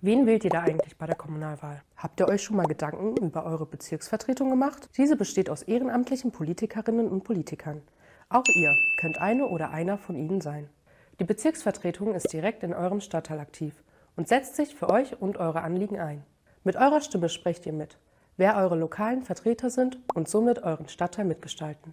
Wen wählt ihr da eigentlich bei der Kommunalwahl? Habt ihr euch schon mal Gedanken über eure Bezirksvertretung gemacht? Diese besteht aus ehrenamtlichen Politikerinnen und Politikern. Auch ihr könnt eine oder einer von ihnen sein. Die Bezirksvertretung ist direkt in eurem Stadtteil aktiv und setzt sich für euch und eure Anliegen ein. Mit eurer Stimme sprecht ihr mit, wer eure lokalen Vertreter sind und somit euren Stadtteil mitgestalten.